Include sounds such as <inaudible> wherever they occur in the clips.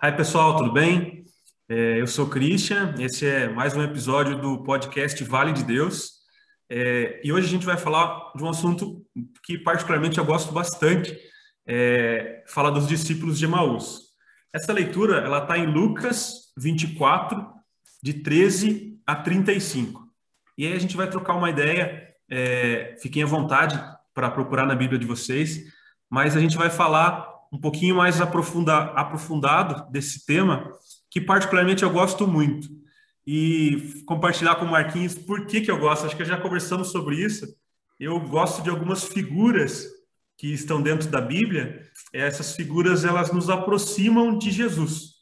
Aí, pessoal, tudo bem? É, eu sou o Christian, esse é mais um episódio do podcast Vale de Deus. É, e hoje a gente vai falar de um assunto que, particularmente, eu gosto bastante, é, falar dos discípulos de Emaús. Essa leitura ela está em Lucas 24, de 13 a 35. E aí a gente vai trocar uma ideia, é, fiquem à vontade para procurar na Bíblia de vocês, mas a gente vai falar um pouquinho mais aprofunda, aprofundado desse tema, que particularmente eu gosto muito. E compartilhar com o Marquinhos por que, que eu gosto. Acho que já conversamos sobre isso. Eu gosto de algumas figuras que estão dentro da Bíblia. Essas figuras elas nos aproximam de Jesus.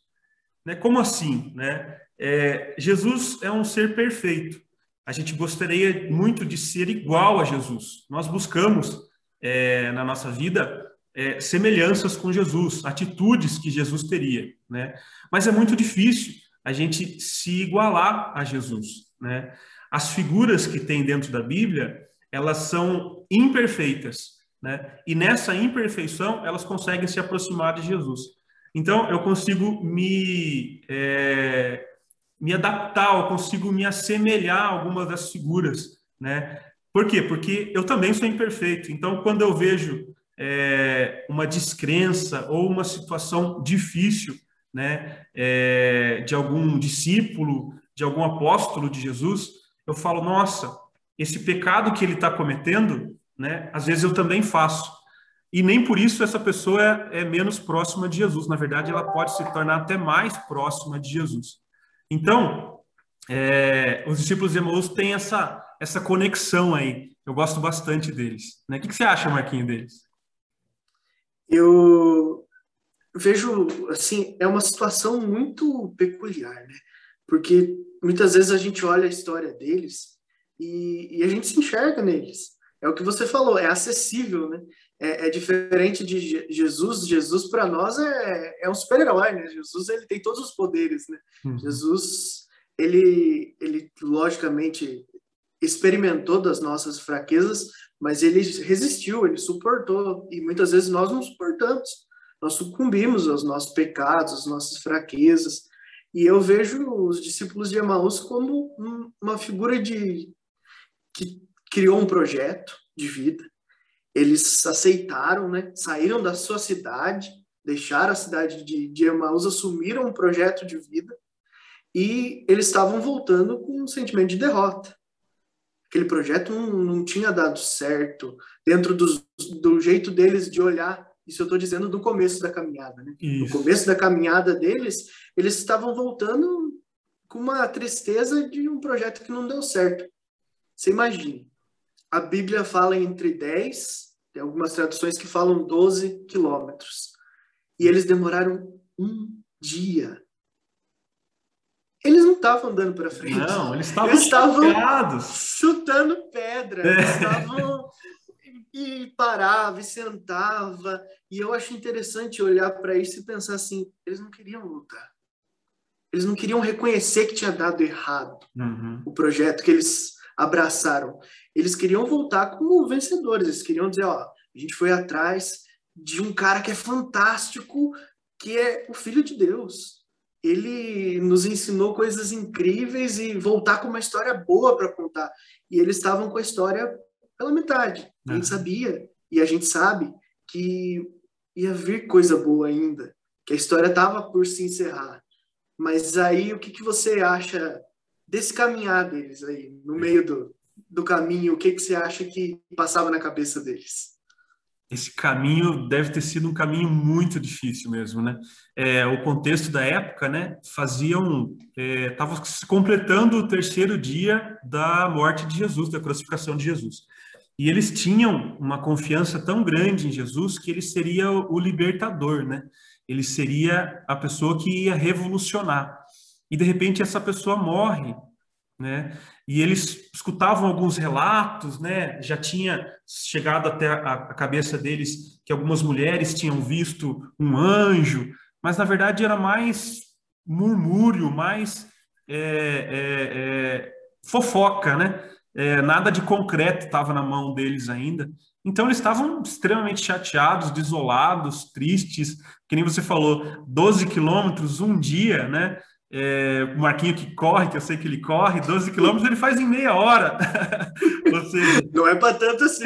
Né? Como assim? Né? É, Jesus é um ser perfeito. A gente gostaria muito de ser igual a Jesus. Nós buscamos é, na nossa vida é, semelhanças com Jesus, atitudes que Jesus teria, né? Mas é muito difícil a gente se igualar a Jesus, né? As figuras que tem dentro da Bíblia, elas são imperfeitas, né? E nessa imperfeição, elas conseguem se aproximar de Jesus. Então, eu consigo me é, me adaptar, eu consigo me assemelhar a algumas das figuras, né? Por quê? Porque eu também sou imperfeito. Então, quando eu vejo é, uma descrença ou uma situação difícil, né, é, de algum discípulo, de algum apóstolo de Jesus, eu falo, nossa, esse pecado que ele está cometendo, né, às vezes eu também faço. E nem por isso essa pessoa é, é menos próxima de Jesus. Na verdade, ela pode se tornar até mais próxima de Jesus. Então, é, os discípulos de Emaús têm essa, essa conexão aí. Eu gosto bastante deles. Né? O que, que você acha, Marquinho, deles? Eu vejo, assim, é uma situação muito peculiar, né? Porque muitas vezes a gente olha a história deles e, e a gente se enxerga neles. É o que você falou, é acessível, né? É, é diferente de Jesus. Jesus para nós é, é um super-herói, né? Jesus ele tem todos os poderes, né? Uhum. Jesus ele ele logicamente experimentou das nossas fraquezas, mas ele resistiu, ele suportou, e muitas vezes nós não suportamos, nós sucumbimos aos nossos pecados, às nossas fraquezas, e eu vejo os discípulos de Emaús como uma figura de que criou um projeto de vida, eles aceitaram, né, saíram da sua cidade, deixaram a cidade de, de Emaús, assumiram um projeto de vida, e eles estavam voltando com um sentimento de derrota aquele projeto não, não tinha dado certo dentro do, do jeito deles de olhar. Isso eu estou dizendo do começo da caminhada, né? No começo da caminhada deles, eles estavam voltando com uma tristeza de um projeto que não deu certo. Você imagina, a Bíblia fala entre 10, tem algumas traduções que falam 12 quilômetros. E eles demoraram um dia eles não estavam andando para frente. Não, eles estavam, chutando pedra. É. Eles estavam e parava e sentava. E eu acho interessante olhar para isso e pensar assim: eles não queriam lutar. Eles não queriam reconhecer que tinha dado errado uhum. o projeto que eles abraçaram. Eles queriam voltar como vencedores. Eles queriam dizer: ó, a gente foi atrás de um cara que é fantástico, que é o Filho de Deus ele nos ensinou coisas incríveis e voltar com uma história boa para contar. E eles estavam com a história pela metade. A gente sabia, e a gente sabe, que ia vir coisa boa ainda, que a história estava por se encerrar. Mas aí, o que, que você acha desse caminhar deles aí, no meio do, do caminho? O que, que você acha que passava na cabeça deles? Esse caminho deve ter sido um caminho muito difícil mesmo, né? É, o contexto da época, né? Faziam, estava é, se completando o terceiro dia da morte de Jesus, da crucificação de Jesus. E eles tinham uma confiança tão grande em Jesus que ele seria o libertador, né? Ele seria a pessoa que ia revolucionar. E de repente essa pessoa morre né? E eles escutavam alguns relatos, né? Já tinha chegado até a, cabeça deles que algumas mulheres tinham visto um anjo, mas na verdade era mais murmúrio, mais é, é, é, fofoca, né? é, nada de concreto estava na mão deles ainda. Então eles estavam extremamente chateados, desolados, tristes, que nem você falou, 12 quilômetros um dia, né? É, o Marquinho que corre, que eu sei que ele corre, 12 quilômetros ele faz em meia hora. <laughs> Ou seja, não é para tanto assim.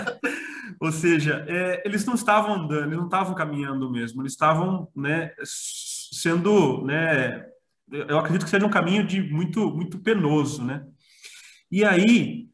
<laughs> Ou seja, é, eles não estavam andando, eles não estavam caminhando mesmo, eles estavam né, sendo, né, eu acredito que seja um caminho de muito, muito penoso, né? E aí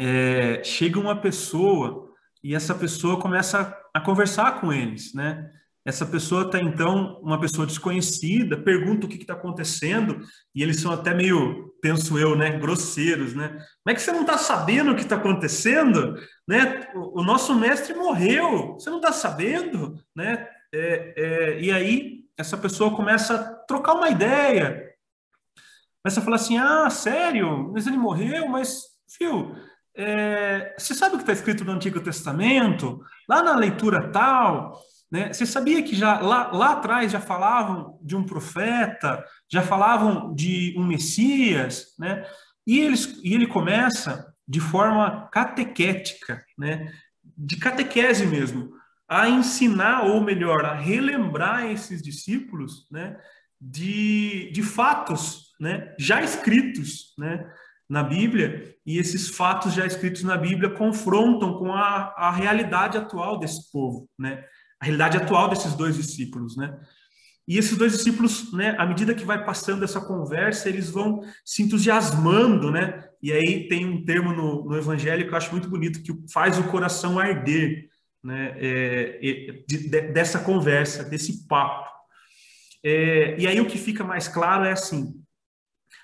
é, chega uma pessoa e essa pessoa começa a conversar com eles, né? Essa pessoa está então uma pessoa desconhecida, pergunta o que está acontecendo e eles são até meio, penso eu, né, grosseiros, né? Como é que você não está sabendo o que está acontecendo, né? O, o, nosso mestre morreu, você não está sabendo, né? É, é, e aí essa pessoa começa a trocar uma ideia, começa a falar assim, ah, sério? Mas ele morreu, mas, fio, é, você sabe o que está escrito no Antigo Testamento? Lá na leitura tal, né? Você sabia que já lá, lá atrás já falavam de um profeta, já falavam de um Messias, né? E, eles, e ele começa de forma catequética, né? De catequese mesmo, a ensinar, ou melhor, a relembrar esses discípulos, né? De, de fatos, né? Já escritos, né? na Bíblia, e esses fatos já escritos na Bíblia confrontam com a, a realidade atual desse povo, né? Realidade atual desses dois discípulos, né? E esses dois discípulos, né, à medida que vai passando essa conversa, eles vão se entusiasmando, né? E aí tem um termo no, no Evangelho que eu acho muito bonito, que faz o coração arder, né? É, de, de, dessa conversa, desse papo. É, e aí o que fica mais claro é assim: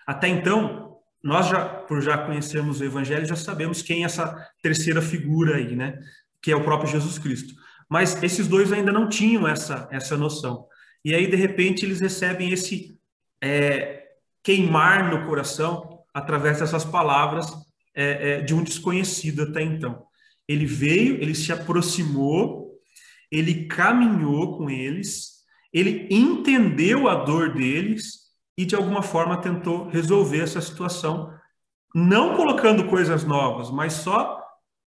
até então, nós já, por já conhecermos o Evangelho, já sabemos quem é essa terceira figura aí, né? Que é o próprio Jesus Cristo. Mas esses dois ainda não tinham essa, essa noção. E aí, de repente, eles recebem esse é, queimar no coração através dessas palavras é, é, de um desconhecido até então. Ele veio, ele se aproximou, ele caminhou com eles, ele entendeu a dor deles e de alguma forma tentou resolver essa situação, não colocando coisas novas, mas só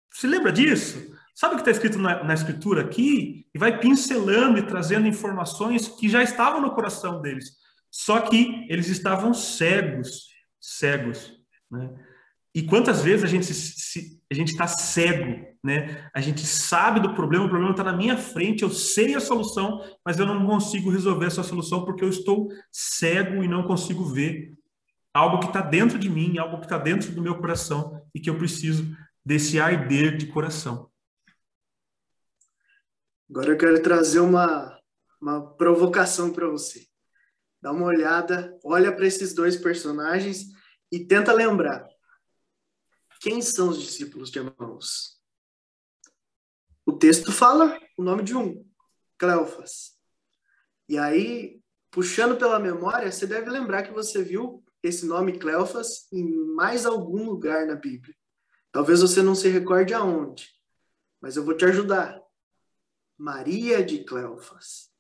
se lembra disso? Sabe o que está escrito na, na, escritura aqui? E vai pincelando e trazendo informações que já estavam no coração deles. Só que eles estavam cegos, cegos. Né? E quantas vezes a gente se, se, a gente está cego, né? A gente sabe do problema, o problema está na minha frente, eu sei a solução, mas eu não consigo resolver essa solução porque eu estou cego e não consigo ver algo que está dentro de mim, algo que está dentro do meu coração e que eu preciso desse arder de coração. Agora eu quero trazer uma, uma provocação para você. Dá uma olhada, olha para esses dois personagens e tenta lembrar quem são os discípulos de Emaús? O texto fala o nome de um, Cleofas. E aí, puxando pela memória, você deve lembrar que você viu esse nome Cleofas em mais algum lugar na Bíblia. Talvez você não se recorde aonde, mas eu vou te ajudar. Maria de Cleofas.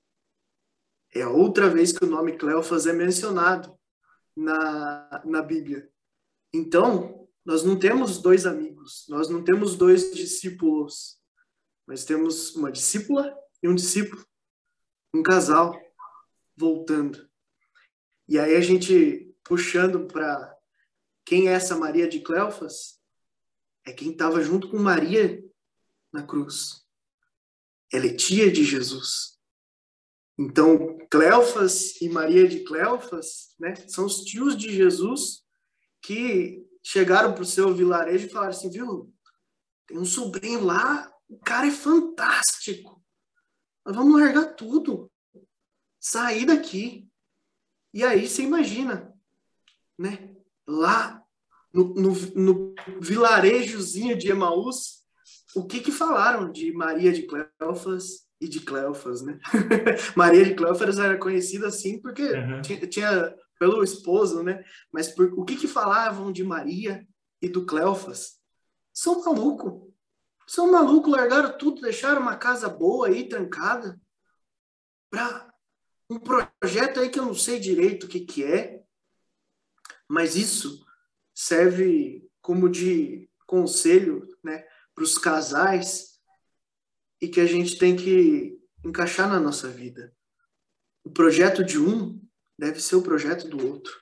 É a outra vez que o nome Cleofas é mencionado na, na Bíblia. Então, nós não temos dois amigos, nós não temos dois discípulos, mas temos uma discípula e um discípulo, um casal voltando. E aí a gente puxando para quem é essa Maria de Cleofas? É quem estava junto com Maria na cruz. Ela é tia de Jesus. Então, Cleofas e Maria de Cleofas, né, são os tios de Jesus que chegaram para o seu vilarejo e falaram assim, viu, tem um sobrinho lá, o cara é fantástico. Nós vamos largar tudo. Sair daqui. E aí você imagina, né? Lá no, no, no vilarejozinho de Emaús, o que que falaram de Maria de Cleofas e de Cleofas, né? <laughs> Maria de Cleofas era conhecida assim porque uhum. tinha, tinha pelo esposo, né? Mas por, o que que falavam de Maria e do Cleofas? São maluco. São maluco, largaram tudo, deixaram uma casa boa aí, trancada, para um projeto aí que eu não sei direito o que que é, mas isso serve como de conselho para os casais e que a gente tem que encaixar na nossa vida. O projeto de um deve ser o projeto do outro.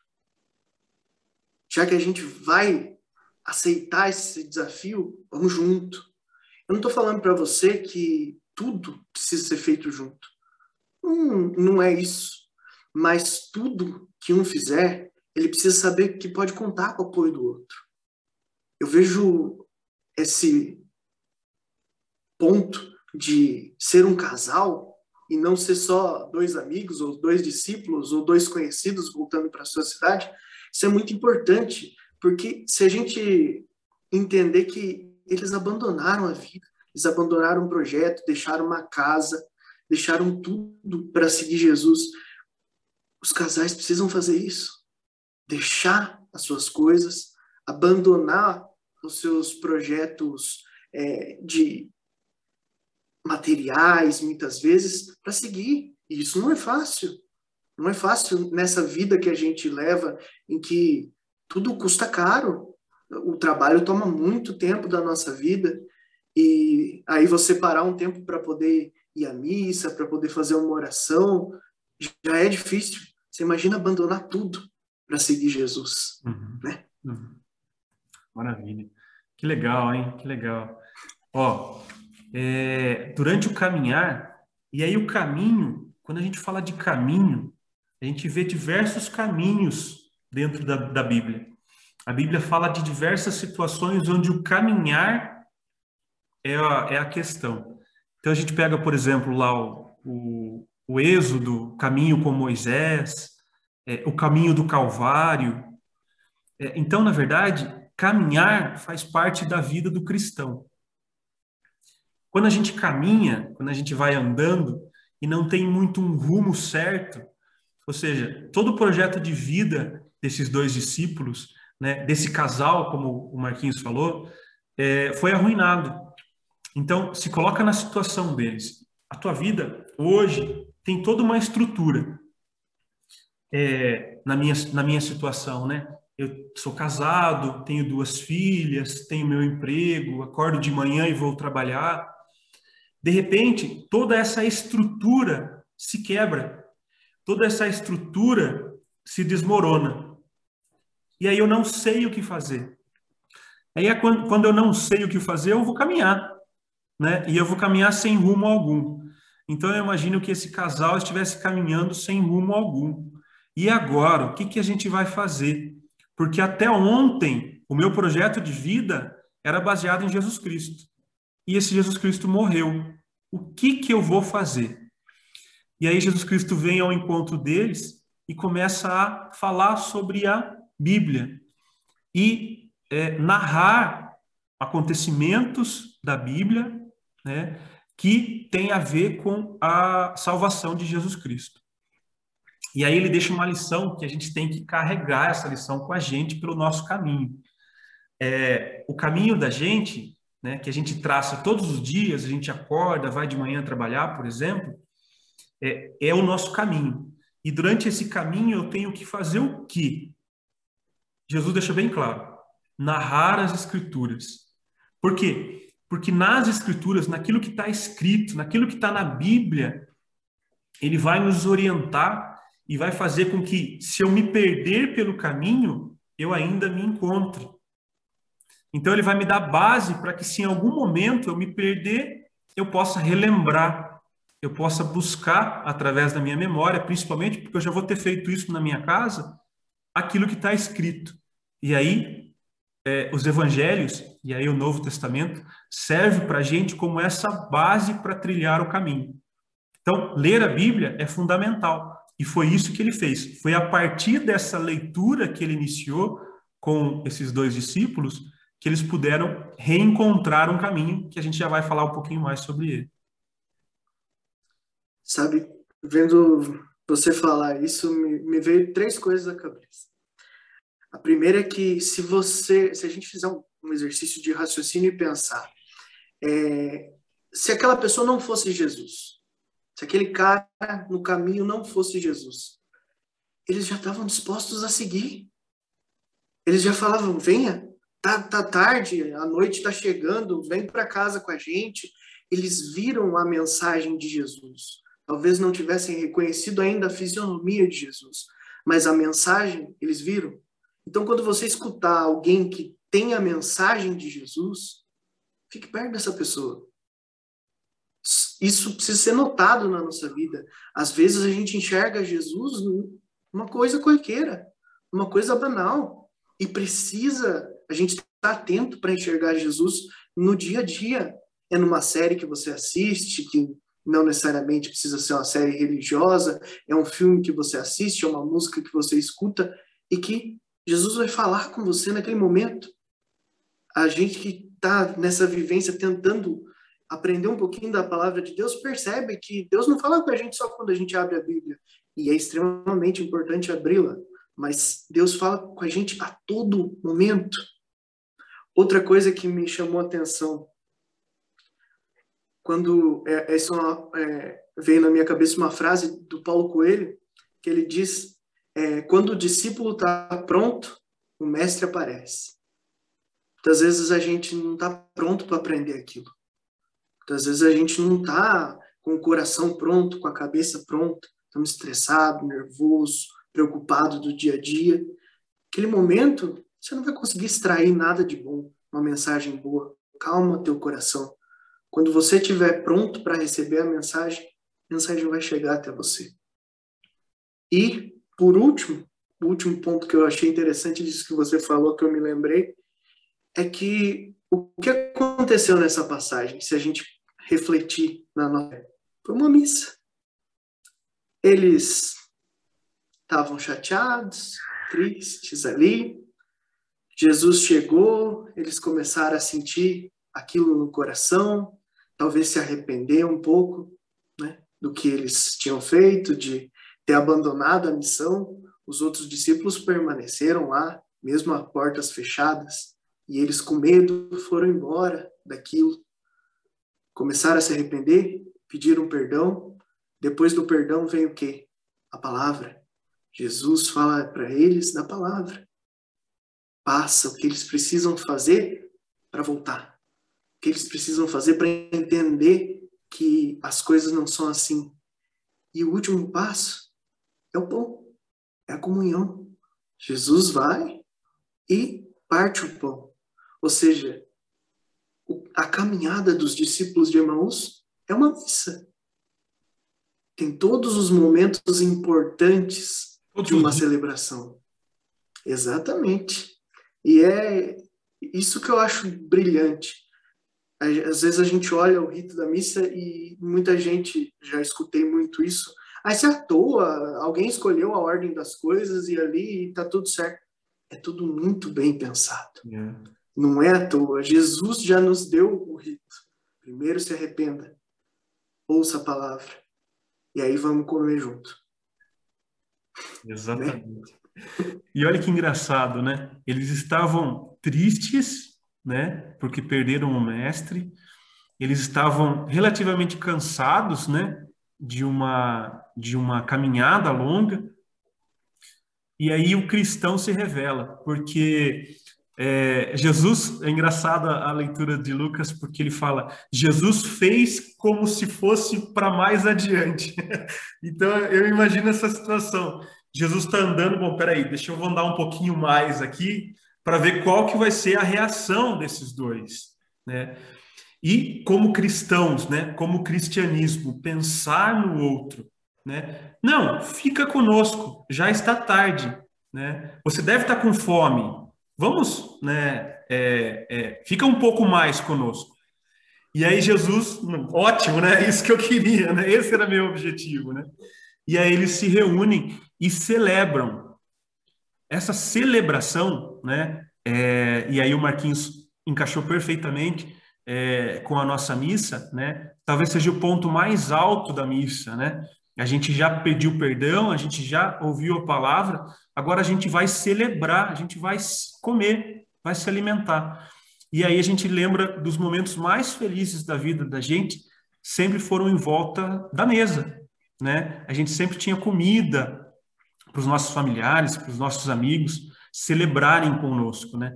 Já que a gente vai aceitar esse desafio, vamos junto. Eu não estou falando para você que tudo precisa ser feito junto. Não, não é isso. Mas tudo que um fizer, ele precisa saber que pode contar com o apoio do outro. Eu vejo esse ponto de ser um casal e não ser só dois amigos ou dois discípulos ou dois conhecidos voltando para a sua cidade, isso é muito importante, porque se a gente entender que eles abandonaram a vida, eles abandonaram um projeto, deixaram uma casa, deixaram tudo para seguir Jesus, os casais precisam fazer isso. Deixar as suas coisas, abandonar os seus projetos é, de materiais, muitas vezes, para seguir. E isso não é fácil. Não é fácil nessa vida que a gente leva, em que tudo custa caro. O trabalho toma muito tempo da nossa vida. E aí você parar um tempo para poder ir à missa, para poder fazer uma oração, já é difícil. Você imagina abandonar tudo para seguir Jesus, uhum. né? Uhum. Maravilha. Que legal, hein? Que legal. Ó, é, durante o caminhar, e aí o caminho, quando a gente fala de caminho, a gente vê diversos caminhos dentro da, da Bíblia. A Bíblia fala de diversas situações onde o caminhar é a, é a questão. Então a gente pega, por exemplo, lá o, o, o Êxodo, caminho com Moisés, é, o caminho do Calvário. É, então, na verdade, caminhar faz parte da vida do cristão. Quando a gente caminha, quando a gente vai andando e não tem muito um rumo certo, ou seja, todo o projeto de vida desses dois discípulos, né, desse casal, como o Marquinhos falou, é, foi arruinado. Então, se coloca na situação deles. A tua vida hoje tem toda uma estrutura. É, na, minha, na minha situação, né? Eu sou casado, tenho duas filhas, tenho meu emprego, acordo de manhã e vou trabalhar. De repente, toda essa estrutura se quebra, toda essa estrutura se desmorona. E aí eu não sei o que fazer. Aí é quando, quando eu não sei o que fazer, eu vou caminhar, né? E eu vou caminhar sem rumo algum. Então eu imagino que esse casal estivesse caminhando sem rumo algum. E agora, o que, que a gente vai fazer? Porque até ontem, o meu projeto de vida era baseado em Jesus Cristo e esse Jesus Cristo morreu. O que que eu vou fazer? E aí Jesus Cristo vem ao encontro deles e começa a falar sobre a Bíblia e é, narrar acontecimentos da Bíblia, né, que tem a ver com a salvação de Jesus Cristo. E aí ele deixa uma lição que a gente tem que carregar essa lição com a gente pelo nosso caminho. É, o caminho da gente né, que a gente traça todos os dias, a gente acorda, vai de manhã trabalhar, por exemplo, é, é o nosso caminho. E durante esse caminho eu tenho que fazer o quê? Jesus deixa bem claro: narrar as Escrituras. Por quê? Porque nas Escrituras, naquilo que está escrito, naquilo que está na Bíblia, ele vai nos orientar e vai fazer com que, se eu me perder pelo caminho, eu ainda me encontre. Então ele vai me dar base para que se em algum momento eu me perder, eu possa relembrar, eu possa buscar através da minha memória, principalmente porque eu já vou ter feito isso na minha casa, aquilo que está escrito. E aí é, os evangelhos e aí o Novo Testamento serve para a gente como essa base para trilhar o caminho. Então ler a Bíblia é fundamental e foi isso que ele fez. Foi a partir dessa leitura que ele iniciou com esses dois discípulos que eles puderam reencontrar um caminho que a gente já vai falar um pouquinho mais sobre ele. Sabe, vendo você falar isso, me, me veio três coisas à cabeça. A primeira é que se você, se a gente fizer um, um exercício de raciocínio e pensar, é, se aquela pessoa não fosse Jesus, se aquele cara no caminho não fosse Jesus, eles já estavam dispostos a seguir. Eles já falavam: venha, tá, tá tarde, a noite está chegando, vem para casa com a gente. Eles viram a mensagem de Jesus. Talvez não tivessem reconhecido ainda a fisionomia de Jesus, mas a mensagem eles viram. Então, quando você escutar alguém que tem a mensagem de Jesus, fique perto dessa pessoa. Isso precisa ser notado na nossa vida. Às vezes a gente enxerga Jesus uma coisa qualquer, uma coisa banal, e precisa a gente estar tá atento para enxergar Jesus no dia a dia. É numa série que você assiste, que não necessariamente precisa ser uma série religiosa, é um filme que você assiste, é uma música que você escuta e que Jesus vai falar com você naquele momento. A gente que está nessa vivência tentando aprender um pouquinho da palavra de Deus percebe que Deus não fala com a gente só quando a gente abre a Bíblia, e é extremamente importante abri-la, mas Deus fala com a gente a todo momento. Outra coisa que me chamou a atenção quando é, essa é, é, veio na minha cabeça uma frase do Paulo Coelho que ele diz é, quando o discípulo está pronto o mestre aparece. Muitas vezes a gente não está pronto para aprender aquilo muitas vezes a gente não está com o coração pronto com a cabeça pronta estamos estressado nervoso preocupado do dia a dia. Aquele momento você não vai conseguir extrair nada de bom uma mensagem boa. Calma teu coração. Quando você estiver pronto para receber a mensagem, a mensagem vai chegar até você. E, por último, o último ponto que eu achei interessante disso que você falou, que eu me lembrei, é que o que aconteceu nessa passagem, se a gente refletir na nossa. Foi uma missa. Eles estavam chateados, tristes ali. Jesus chegou, eles começaram a sentir aquilo no coração, talvez se arrepender um pouco né, do que eles tinham feito, de ter abandonado a missão. Os outros discípulos permaneceram lá, mesmo a portas fechadas, e eles, com medo, foram embora daquilo. Começaram a se arrepender, pediram perdão. Depois do perdão vem o quê? A palavra. Jesus fala para eles da palavra. Passa o que eles precisam fazer para voltar que eles precisam fazer para entender que as coisas não são assim. E o último passo é o pão, é a comunhão. Jesus vai e parte o pão. Ou seja, a caminhada dos discípulos de Emaús é uma missa. Tem todos os momentos importantes de uma celebração. Exatamente. E é isso que eu acho brilhante às vezes a gente olha o rito da missa e muita gente, já escutei muito isso, aí se à toa, alguém escolheu a ordem das coisas e ali está tudo certo. É tudo muito bem pensado. Yeah. Não é à toa. Jesus já nos deu o rito. Primeiro se arrependa, ouça a palavra, e aí vamos comer junto. Exatamente. Né? E olha que engraçado, né? Eles estavam tristes né? Porque perderam o mestre. Eles estavam relativamente cansados, né? De uma de uma caminhada longa. E aí o cristão se revela, porque é, Jesus, é engraçada a leitura de Lucas, porque ele fala: Jesus fez como se fosse para mais adiante. <laughs> então eu imagino essa situação. Jesus está andando, bom, peraí, deixa eu andar um pouquinho mais aqui, para ver qual que vai ser a reação desses dois, né? E como cristãos, né, como cristianismo, pensar no outro, né? Não, fica conosco, já está tarde, né? Você deve estar com fome. Vamos, né? É, é, fica um pouco mais conosco. E aí Jesus, ótimo, né? <laughs> Isso que eu queria, né? Esse era meu objetivo, né? E aí eles se reúnem e celebram essa celebração, né? É, e aí o Marquinhos encaixou perfeitamente é, com a nossa missa, né? Talvez seja o ponto mais alto da missa, né? A gente já pediu perdão, a gente já ouviu a palavra, agora a gente vai celebrar, a gente vai comer, vai se alimentar. E aí a gente lembra dos momentos mais felizes da vida da gente, sempre foram em volta da mesa, né? A gente sempre tinha comida, para os nossos familiares, para os nossos amigos celebrarem conosco, né?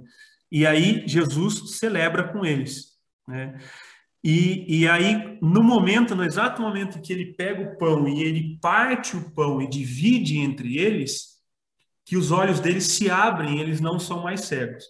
E aí Jesus celebra com eles. Né? E, e aí, no momento, no exato momento que ele pega o pão e ele parte o pão e divide entre eles, que os olhos deles se abrem, eles não são mais cegos.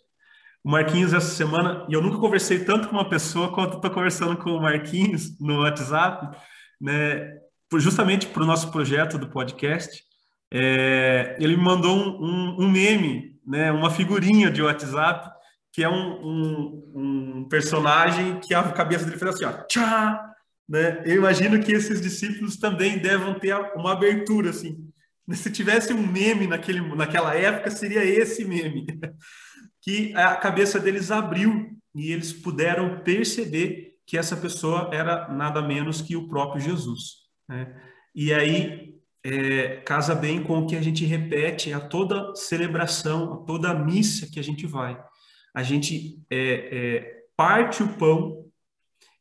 O Marquinhos, essa semana, e eu nunca conversei tanto com uma pessoa quanto estou conversando com o Marquinhos no WhatsApp, né, justamente para o nosso projeto do podcast. É, ele me mandou um, um, um, meme, né, uma figurinha de WhatsApp, que é um, um personagem que a cabeça dele fez assim, ó, tchá! Né? Eu imagino que esses discípulos também devam ter uma abertura, assim. <laughs> Se tivesse um meme naquele, naquela época, seria esse meme <laughs> que a cabeça deles abriu e eles puderam perceber que essa pessoa era nada menos que o próprio Jesus. Né? E aí é, casa bem com o que a gente repete a toda celebração, a toda missa que a gente vai. A gente é, é, parte o pão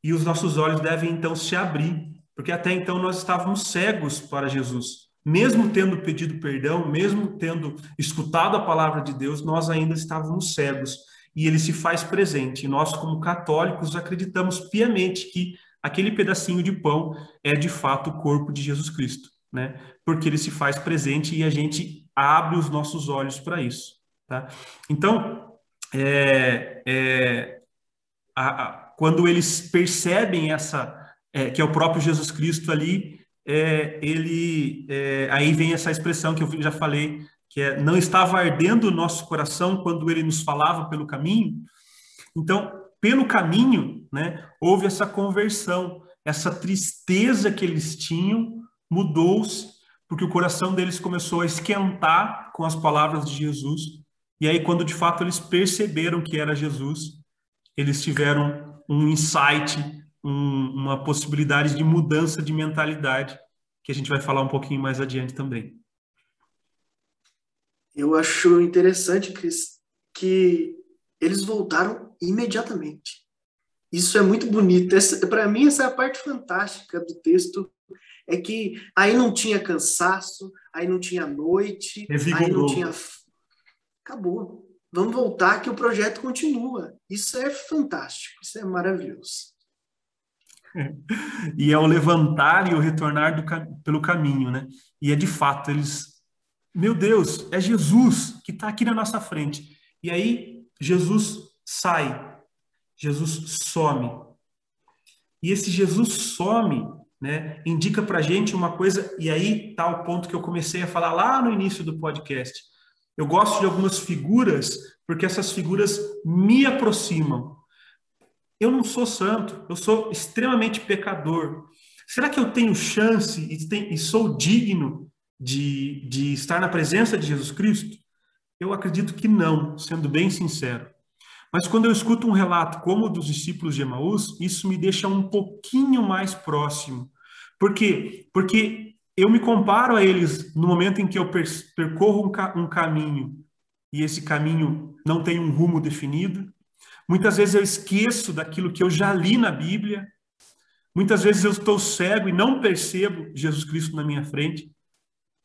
e os nossos olhos devem então se abrir, porque até então nós estávamos cegos para Jesus mesmo tendo pedido perdão, mesmo tendo escutado a palavra de Deus, nós ainda estávamos cegos e ele se faz presente. E nós, como católicos, acreditamos piamente que aquele pedacinho de pão é de fato o corpo de Jesus Cristo, né? Porque ele se faz presente e a gente abre os nossos olhos para isso, tá? Então, é, é, a, a, quando eles percebem essa, é, que é o próprio Jesus Cristo ali, é, ele é, aí vem essa expressão que eu já falei, que é não estava ardendo o nosso coração quando ele nos falava pelo caminho. Então, pelo caminho, né, houve essa conversão, essa tristeza que eles tinham mudou-se porque o coração deles começou a esquentar com as palavras de Jesus. E aí, quando de fato eles perceberam que era Jesus, eles tiveram um insight, um, uma possibilidade de mudança de mentalidade, que a gente vai falar um pouquinho mais adiante também. Eu acho interessante, Cris, que eles voltaram imediatamente. Isso é muito bonito. Para mim, essa é a parte fantástica do texto. É que aí não tinha cansaço, aí não tinha noite, aí não tinha. Acabou. Vamos voltar que o projeto continua. Isso é fantástico, isso é maravilhoso. E é o levantar e o retornar do, pelo caminho, né? E é de fato, eles, meu Deus, é Jesus que está aqui na nossa frente. E aí Jesus sai, Jesus some. E esse Jesus some, né? Indica para gente uma coisa. E aí tá o ponto que eu comecei a falar lá no início do podcast. Eu gosto de algumas figuras porque essas figuras me aproximam eu não sou santo, eu sou extremamente pecador. Será que eu tenho chance e, tem, e sou digno de, de estar na presença de Jesus Cristo? Eu acredito que não, sendo bem sincero. Mas quando eu escuto um relato como o dos discípulos de Emaús, isso me deixa um pouquinho mais próximo. Por quê? Porque eu me comparo a eles no momento em que eu percorro um, ca um caminho e esse caminho não tem um rumo definido, Muitas vezes eu esqueço daquilo que eu já li na Bíblia. Muitas vezes eu estou cego e não percebo Jesus Cristo na minha frente.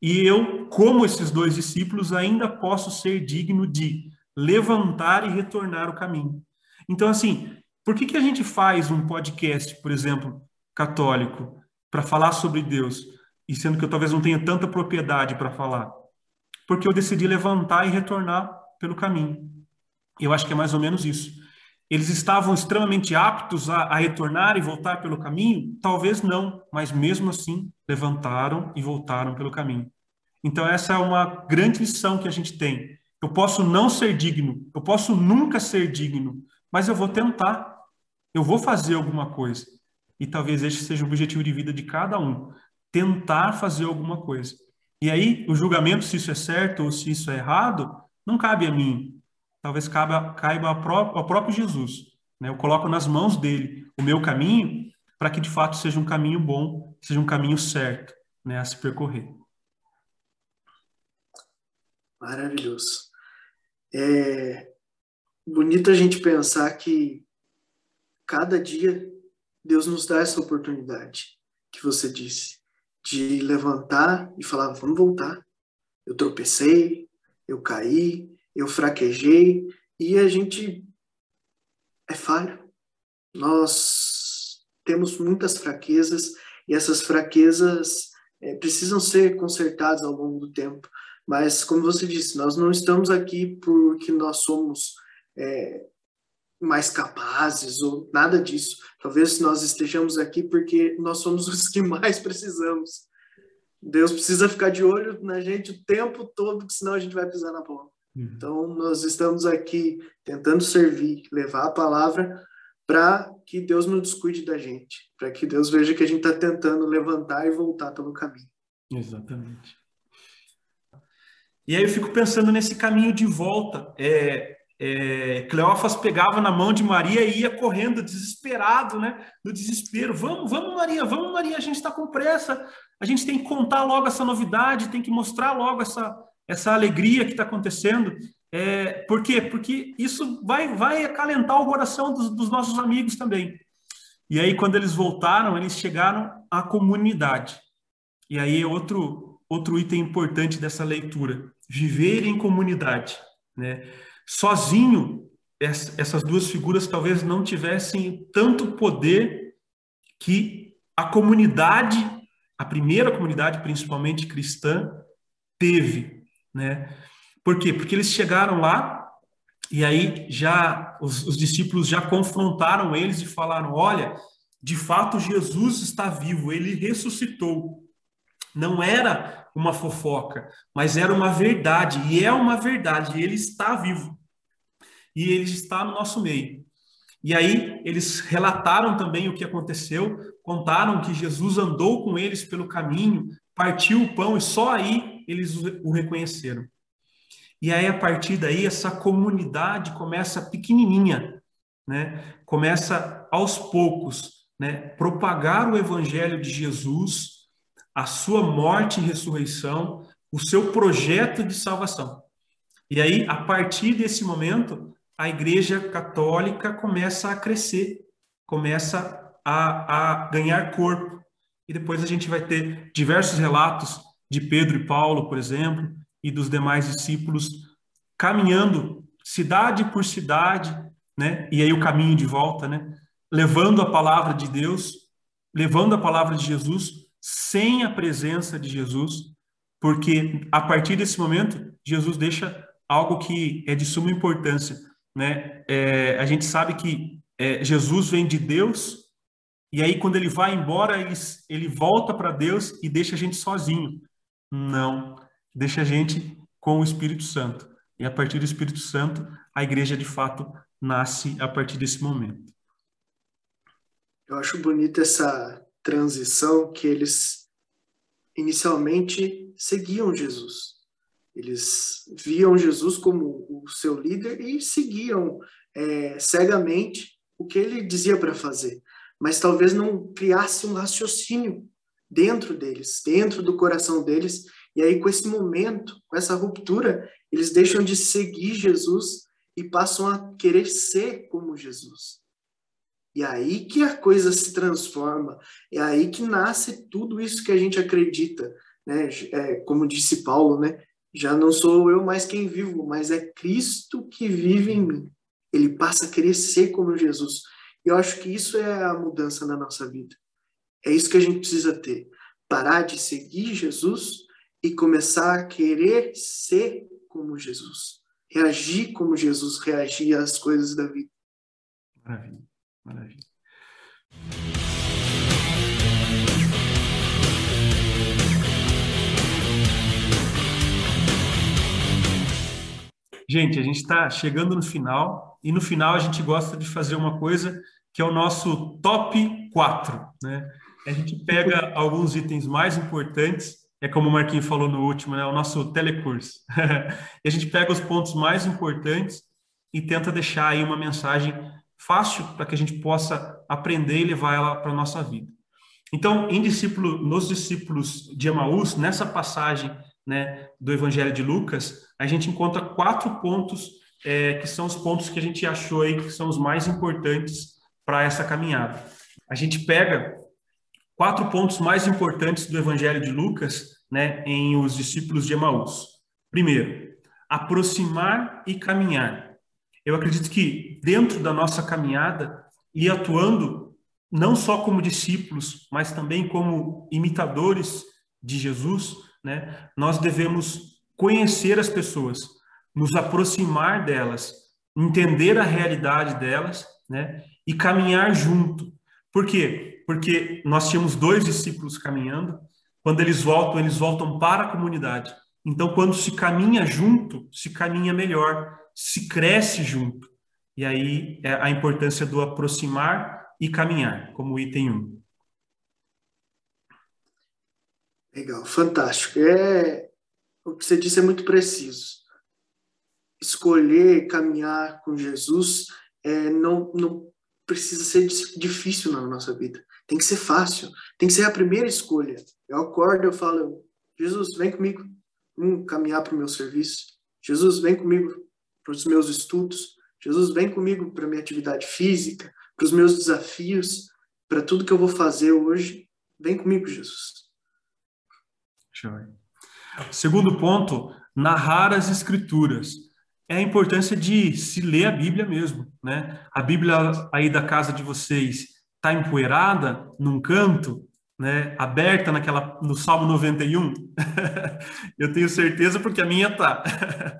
E eu, como esses dois discípulos, ainda posso ser digno de levantar e retornar o caminho. Então, assim, por que, que a gente faz um podcast, por exemplo, católico, para falar sobre Deus, e sendo que eu talvez não tenha tanta propriedade para falar? Porque eu decidi levantar e retornar pelo caminho. Eu acho que é mais ou menos isso. Eles estavam extremamente aptos a, a, retornar e voltar pelo caminho? Talvez não, mas mesmo assim levantaram e voltaram pelo caminho. Então, essa é uma grande lição que a gente tem. Eu posso não ser digno, eu posso nunca ser digno, mas eu vou tentar, eu vou fazer alguma coisa. E talvez este seja o objetivo de vida de cada um: tentar fazer alguma coisa. E aí, o julgamento se isso é certo ou se isso é errado, não cabe a mim, talvez caiba, caiba ao, próprio, ao próprio Jesus. Né? Eu coloco nas mãos dele o meu caminho para que de fato seja um caminho bom, seja um caminho certo né, a se percorrer. Maravilhoso. É bonito a gente pensar que cada dia Deus nos dá essa oportunidade que você disse, de levantar e falar: vamos voltar. Eu tropecei, eu caí, eu fraquejei, E a gente é falho. Nós temos muitas fraquezas e essas fraquezas é, precisam ser consertadas ao longo do tempo. Mas, como você disse, nós não estamos aqui porque nós somos é, mais capazes ou nada disso. Talvez nós estejamos aqui porque nós somos os que mais precisamos. Deus precisa ficar de olho na gente o tempo todo, senão a gente vai pisar na bola. Uhum. Então, nós estamos aqui tentando servir, levar a palavra para que Deus não descuide da gente, para que Deus veja que a gente está tentando levantar e voltar pelo caminho. Exatamente. E aí eu fico pensando nesse caminho de volta. É, é, Cleófas pegava na mão de Maria e ia correndo, desesperado, né? No desespero. Vamos, vamos, Maria, vamos, Maria, a gente está com pressa. A gente tem que contar logo essa novidade, tem que mostrar logo essa, essa alegria que está acontecendo. É, por quê? Porque isso vai, vai acalentar o coração dos, dos nossos amigos também. E aí, quando eles voltaram, eles chegaram à comunidade. E aí, outro, outro item importante dessa leitura: viver em comunidade. Né? Sozinho, essas duas figuras talvez não tivessem tanto poder que a comunidade, a primeira comunidade, principalmente cristã, teve. Né? Por quê? Porque eles chegaram lá e aí já os, os discípulos já confrontaram eles e falaram: olha, de fato Jesus está vivo, ele ressuscitou. Não era uma fofoca, mas era uma verdade, e é uma verdade, ele está vivo. E ele está no nosso meio. E aí eles relataram também o que aconteceu, contaram que Jesus andou com eles pelo caminho, partiu o pão e só aí eles o reconheceram. E aí, a partir daí, essa comunidade começa pequenininha, né? começa aos poucos, né? propagar o evangelho de Jesus, a sua morte e ressurreição, o seu projeto de salvação. E aí, a partir desse momento, a Igreja Católica começa a crescer, começa a, a ganhar corpo. E depois a gente vai ter diversos relatos de Pedro e Paulo, por exemplo, e dos demais discípulos caminhando cidade por cidade, né? E aí o caminho de volta, né? Levando a palavra de Deus, levando a palavra de Jesus sem a presença de Jesus, porque a partir desse momento Jesus deixa algo que é de suma importância, né? É, a gente sabe que é, Jesus vem de Deus e aí quando ele vai embora ele, ele volta para Deus e deixa a gente sozinho. Não, deixa a gente com o Espírito Santo. E a partir do Espírito Santo, a igreja de fato nasce a partir desse momento. Eu acho bonita essa transição que eles inicialmente seguiam Jesus. Eles viam Jesus como o seu líder e seguiam é, cegamente o que ele dizia para fazer, mas talvez não criasse um raciocínio dentro deles, dentro do coração deles, e aí, com esse momento, com essa ruptura, eles deixam de seguir Jesus e passam a querer ser como Jesus. E aí que a coisa se transforma, é aí que nasce tudo isso que a gente acredita, né? É, como disse Paulo, né? Já não sou eu mais quem vivo, mas é Cristo que vive em mim. Ele passa a querer ser como Jesus. Eu acho que isso é a mudança na nossa vida. É isso que a gente precisa ter. Parar de seguir Jesus e começar a querer ser como Jesus, reagir como Jesus reagia às coisas da vida. Maravilha, maravilha. Gente, a gente está chegando no final e no final a gente gosta de fazer uma coisa que é o nosso top 4. Né? A gente pega alguns itens mais importantes é como o Marquinhos falou no último, né, o nosso telecurso. <laughs> e a gente pega os pontos mais importantes e tenta deixar aí uma mensagem fácil para que a gente possa aprender e levar ela para a nossa vida. Então, em discípulo, nos discípulos de Emaús, nessa passagem né, do Evangelho de Lucas, a gente encontra quatro pontos é, que são os pontos que a gente achou aí que são os mais importantes para essa caminhada. A gente pega quatro pontos mais importantes do Evangelho de Lucas, né, em os discípulos de Emaús. Primeiro, aproximar e caminhar. eu acredito que dentro da nossa caminhada e atuando não só como discípulos, mas também como imitadores de Jesus, né, nós devemos conhecer as pessoas, nos aproximar delas, entender a realidade delas, né, e caminhar junto. Por quê? Porque nós tínhamos dois discípulos caminhando, quando eles voltam, eles voltam para a comunidade. Então, quando se caminha junto, se caminha melhor, se cresce junto. E aí é a importância do aproximar e caminhar, como item 1. Legal, fantástico. É, o que você disse é muito preciso. Escolher caminhar com Jesus é, não, não precisa ser difícil na nossa vida. Tem que ser fácil. Tem que ser a primeira escolha. Eu acordo, eu falo, Jesus, vem comigo, vamos caminhar para o meu serviço. Jesus, vem comigo para os meus estudos. Jesus, vem comigo para minha atividade física, para os meus desafios, para tudo que eu vou fazer hoje. Vem comigo, Jesus. Segundo ponto, narrar as escrituras. É a importância de se ler a Bíblia mesmo, né? A Bíblia aí da casa de vocês está empoeirada num canto, né, aberta naquela no Salmo 91? <laughs> eu tenho certeza porque a minha tá. <laughs>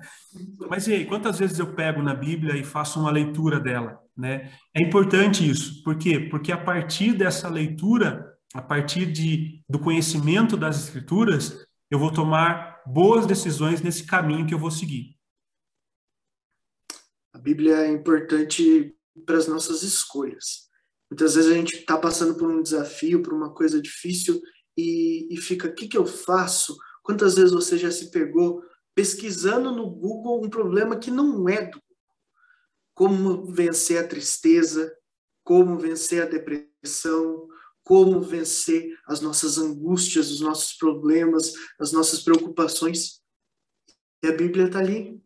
Mas e aí, quantas vezes eu pego na Bíblia e faço uma leitura dela, né? É importante isso. Por quê? Porque a partir dessa leitura, a partir de, do conhecimento das escrituras, eu vou tomar boas decisões nesse caminho que eu vou seguir. A Bíblia é importante para as nossas escolhas. Muitas vezes a gente está passando por um desafio, por uma coisa difícil e, e fica: o que, que eu faço? Quantas vezes você já se pegou pesquisando no Google um problema que não é do Google? Como vencer a tristeza, como vencer a depressão, como vencer as nossas angústias, os nossos problemas, as nossas preocupações. E a Bíblia está ali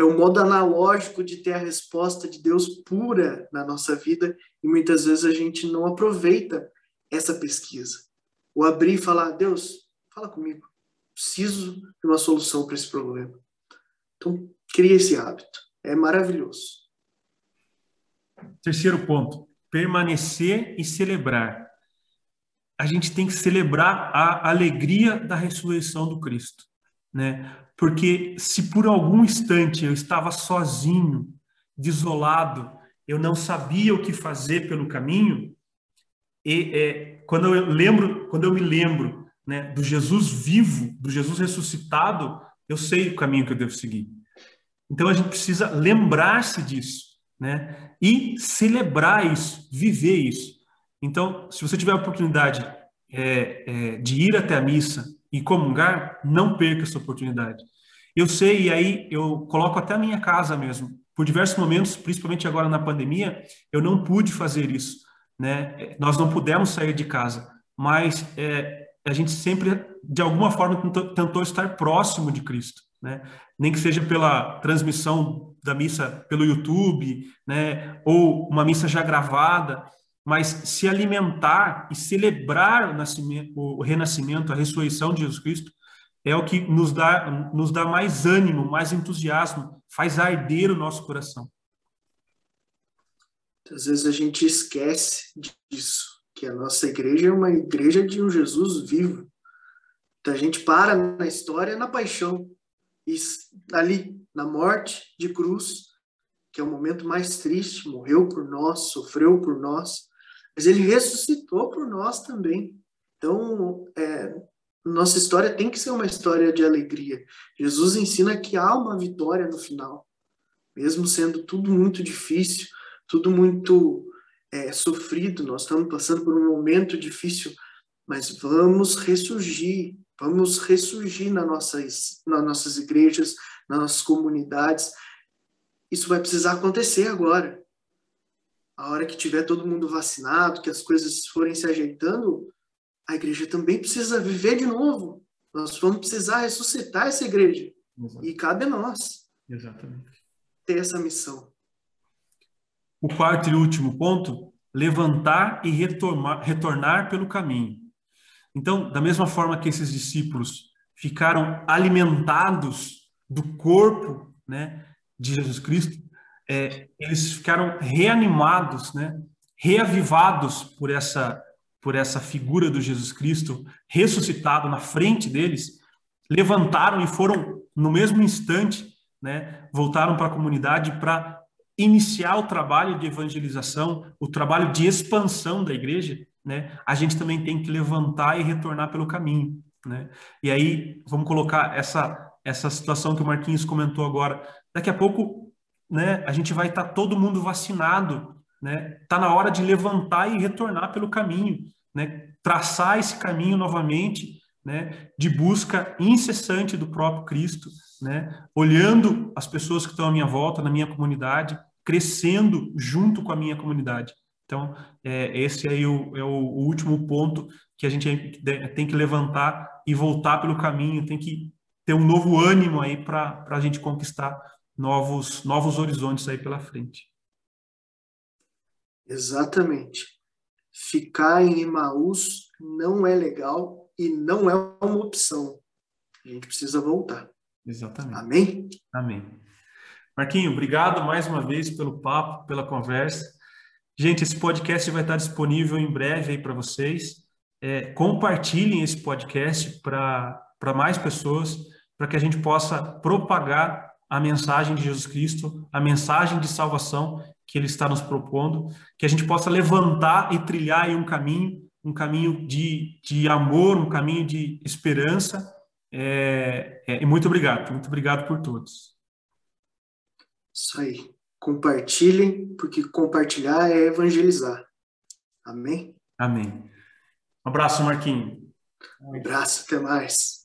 é o modo analógico de ter a resposta de Deus pura na nossa vida e muitas vezes a gente não aproveita essa pesquisa. O abrir e falar, Deus, fala comigo, preciso de uma solução para esse problema. Então, cria esse hábito. É maravilhoso. Terceiro ponto, permanecer e celebrar. A gente tem que celebrar a alegria da ressurreição do Cristo, né? Porque se por algum instante eu estava sozinho, desolado, eu não sabia o que fazer pelo caminho, e é, quando eu lembro, quando eu me lembro, né, do Jesus vivo, do Jesus ressuscitado, eu sei o caminho que eu devo seguir. Então a gente precisa lembrar-se disso, né, e celebrar isso, viver isso. Então, se você tiver a oportunidade é, é, de ir até a missa e comungar, não perca essa oportunidade. Eu sei, e aí eu coloco até a minha casa mesmo. Por diversos momentos, principalmente agora na pandemia, eu não pude fazer isso. Né? Nós não pudemos sair de casa, mas é, a gente sempre, de alguma forma, tentou, tentou estar próximo de Cristo. Né? Nem que seja pela transmissão da missa pelo YouTube, né? ou uma missa já gravada, mas se alimentar e celebrar o, nascimento, o renascimento, a ressurreição de Jesus Cristo, é o que nos dá, nos dá mais ânimo, mais entusiasmo, faz arder o nosso coração. Às vezes a gente esquece disso, que a nossa igreja é uma igreja de um Jesus vivo. Então a gente para na história, na paixão, e ali, na morte de cruz, que é o momento mais triste, morreu por nós, sofreu por nós, mas ele ressuscitou por nós também. Então, é, nossa história tem que ser uma história de alegria. Jesus ensina que há uma vitória no final, mesmo sendo tudo muito difícil, tudo muito é, sofrido. Nós estamos passando por um momento difícil, mas vamos ressurgir, vamos ressurgir nas nossas, nas nossas igrejas, nas nossas comunidades. Isso vai precisar acontecer agora. A hora que tiver todo mundo vacinado, que as coisas forem se ajeitando, a igreja também precisa viver de novo. Nós vamos precisar ressuscitar essa igreja. Exato. E cabe a nós Exatamente. ter essa missão. O quarto e último ponto, levantar e retornar, retornar pelo caminho. Então, da mesma forma que esses discípulos ficaram alimentados do corpo né, de Jesus Cristo, é, eles ficaram reanimados, né? reavivados por essa por essa figura do Jesus Cristo ressuscitado na frente deles, levantaram e foram no mesmo instante, né, voltaram para a comunidade para iniciar o trabalho de evangelização, o trabalho de expansão da igreja, né? A gente também tem que levantar e retornar pelo caminho, né? E aí vamos colocar essa essa situação que o Marquinhos comentou agora. Daqui a pouco, né, a gente vai estar tá todo mundo vacinado, né? Tá na hora de levantar e retornar pelo caminho, né? Traçar esse caminho novamente, né? De busca incessante do próprio Cristo, né? Olhando as pessoas que estão à minha volta, na minha comunidade, crescendo junto com a minha comunidade. Então, é, esse aí é o, é o último ponto que a gente tem que levantar e voltar pelo caminho, tem que ter um novo ânimo aí para a gente conquistar novos, novos horizontes aí pela frente. Exatamente. Ficar em Emaús não é legal e não é uma opção. A gente precisa voltar. Exatamente. Amém? Amém. Marquinho, obrigado mais uma vez pelo papo, pela conversa. Gente, esse podcast vai estar disponível em breve aí para vocês. É, compartilhem esse podcast para mais pessoas, para que a gente possa propagar a mensagem de Jesus Cristo, a mensagem de salvação que ele está nos propondo, que a gente possa levantar e trilhar aí um caminho, um caminho de, de amor, um caminho de esperança. É, é, e muito obrigado, muito obrigado por todos. Isso aí. Compartilhem, porque compartilhar é evangelizar. Amém? Amém. Um abraço, Marquinhos. Um abraço, até mais.